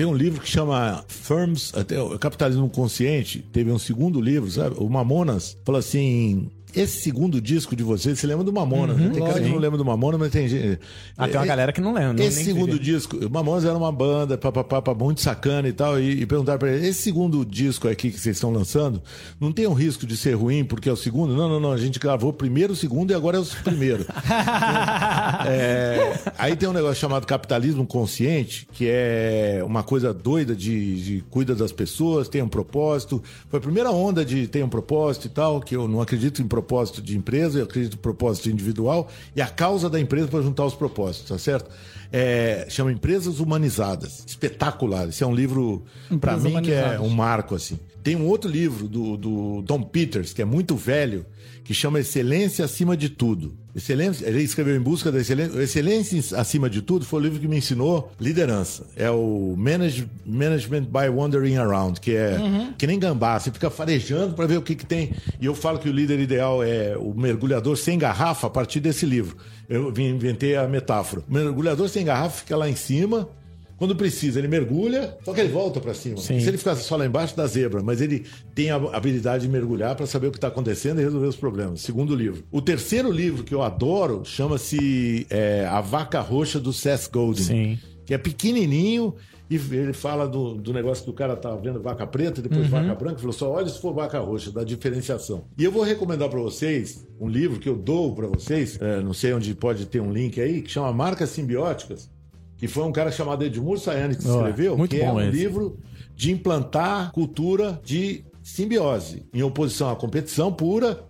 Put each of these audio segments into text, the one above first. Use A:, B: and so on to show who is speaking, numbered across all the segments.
A: tem um livro que chama Firms, até o Capitalismo Consciente, teve um segundo livro, sabe? O Mamonas falou assim, esse segundo disco de vocês, você lembra do Mamona? né? Tem cara que não lembra do Mamona, mas tem gente.
B: Ah, tem uma
A: É,
B: galera que não lembra. não-
A: esse segundo disco, o Mamonas era uma banda, papapá, muito sacana e tal, e, e perguntaram pra ele: esse segundo disco aqui que vocês estão lançando, não tem um risco de ser ruim porque é o segundo? Não, não, não, a gente gravou primeiro o segundo e agora é o primeiro. É, aí tem um negócio chamado capitalismo consciente, que é uma coisa doida de, de cuida das pessoas, tem um propósito. Foi a primeira onda de tem um propósito e tal, que eu não acredito em propósito de empresa, eu acredito em propósito individual, e a causa da empresa para juntar os propósitos, tá certo? É, chama Empresas Humanizadas. Espetacular. Esse é um livro, para mim, que é um marco, assim. Tem um outro livro do, do Tom Peters, que é muito velho, que chama Excelência Acima de Tudo. Excelência, ele escreveu Em Busca da Excelência. Excelência Acima de Tudo foi o livro que me ensinou liderança. É o Manage, Management by Wandering Around, que é que nem gambá, você fica farejando para ver o que, que tem. E eu falo que o líder ideal é o mergulhador sem garrafa a partir desse livro. Eu inventei a metáfora. O mergulhador sem garrafa fica lá em cima, quando precisa, ele mergulha, só que ele volta para cima.
B: Sim.
A: Se ele ficasse só lá embaixo, da zebra. Mas ele tem a habilidade de mergulhar para saber o que está acontecendo e resolver os problemas. Segundo livro. O terceiro livro que eu adoro chama-se é, A Vaca Roxa do Seth Godin.
B: Sim.
A: Que é pequenininho e ele fala do, do negócio que o cara tá vendo vaca preta, depois vaca branca. Falou só, olha se for vaca roxa, da diferenciação. E eu vou recomendar para vocês um livro que eu dou para vocês, é, não sei onde pode ter um link aí, que chama Marcas Simbióticas que foi um cara chamado Edmur Sayane que escreveu,
B: muito
A: que é um
B: esse.
A: livro de implantar cultura de simbiose, em oposição à competição pura,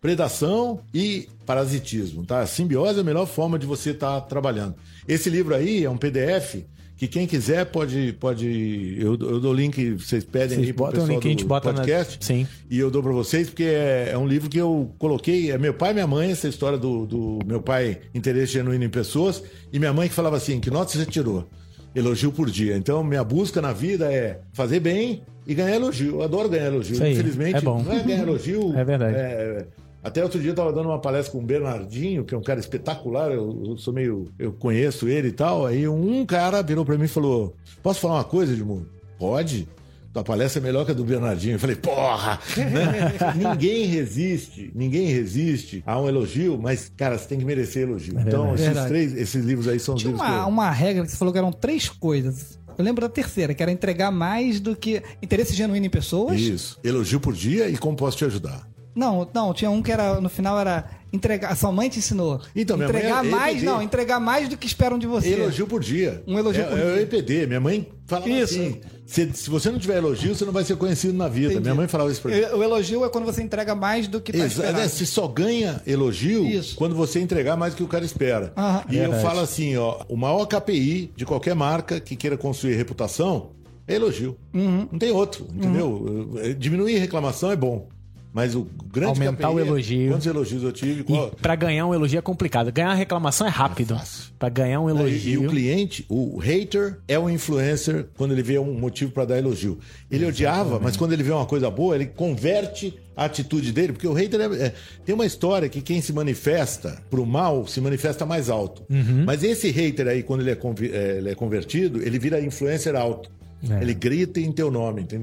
A: predação e parasitismo, tá? A simbiose é a melhor forma de você estar trabalhando. Esse livro aí é um PDF que quem quiser pode pode eu, eu dou o link, vocês pedem
B: Vocês
A: aí pro pessoal
B: link, a gente
A: do
B: bota na-
A: podcast.
B: Sim.
A: E eu dou pra vocês porque é, é um livro que eu coloquei. É meu pai e minha mãe, essa história do, do meu pai, interesse genuíno em pessoas, e minha mãe que falava assim: que nota você tirou? Elogio por dia. Então, minha busca na vida é fazer bem e ganhar elogio. Eu adoro ganhar elogio.
B: Aí,
A: Infelizmente,
B: é bom.
A: não é ganhar elogio.
B: É verdade.
A: é, até outro dia eu estava dando uma palestra com o Bernardinho, que é um cara espetacular, eu, eu sou meio. Eu conheço ele e tal. Aí um cara virou para mim e falou: Posso falar uma coisa, Edmundo? Pode. Tua palestra é melhor que a do Bernardinho. Eu falei, porra! Ninguém resiste, ninguém resiste a um elogio, mas, cara, você tem que merecer elogio. então, esses três, esses livros aí são
C: Tinha
A: livros
C: uma,
A: eu...
C: uma regra que você falou que eram três coisas. Eu lembro da terceira, que era entregar mais do que interesse genuíno em pessoas.
A: Isso. Elogio por dia e como posso te ajudar.
C: Não, não, tinha um que era no final era entregar. A sua mãe te ensinou.
A: Então, minha mãe
C: entregar
A: é
C: mais,
A: EPD.
C: não, entregar mais do que esperam de você.
A: Elogio por dia.
C: Um elogio
A: é,
C: por
A: é
C: dia.
A: o EPD. Minha mãe falava
C: Isso.
A: assim: se, se você não tiver elogio, você não vai ser conhecido na vida.
C: Entendi.
A: Minha mãe falava isso pra mim.
C: O elogio é quando você entrega mais do que tá esperado.
A: né, Você só ganha elogio
C: Isso.
A: quando você entregar mais do que o cara espera.
C: Aham.
A: E eu
B: Verdade.
A: falo assim, ó, o maior KPI de qualquer marca que queira construir reputação é elogio.
C: Uhum.
A: Não tem outro, entendeu? Diminuir reclamação é bom. Mas o grande
B: Aumentar o
A: é
B: elogio.
A: Quantos elogios eu tive? Qual-
B: E pra ganhar um elogio é complicado. Ganhar uma reclamação é rápido. Pra ganhar um
A: E, e
B: elogio.
A: o cliente, o hater, é o influencer quando ele vê um motivo para dar elogio. Ele odiava, mas quando ele vê uma coisa boa, ele converte a atitude dele, porque o hater é, é- tem uma história que quem se manifesta pro mal se manifesta mais alto. Mas esse hater aí, quando ele é, é, ele é convertido, ele vira influencer alto.
B: É.
A: Ele grita em teu nome, entendeu?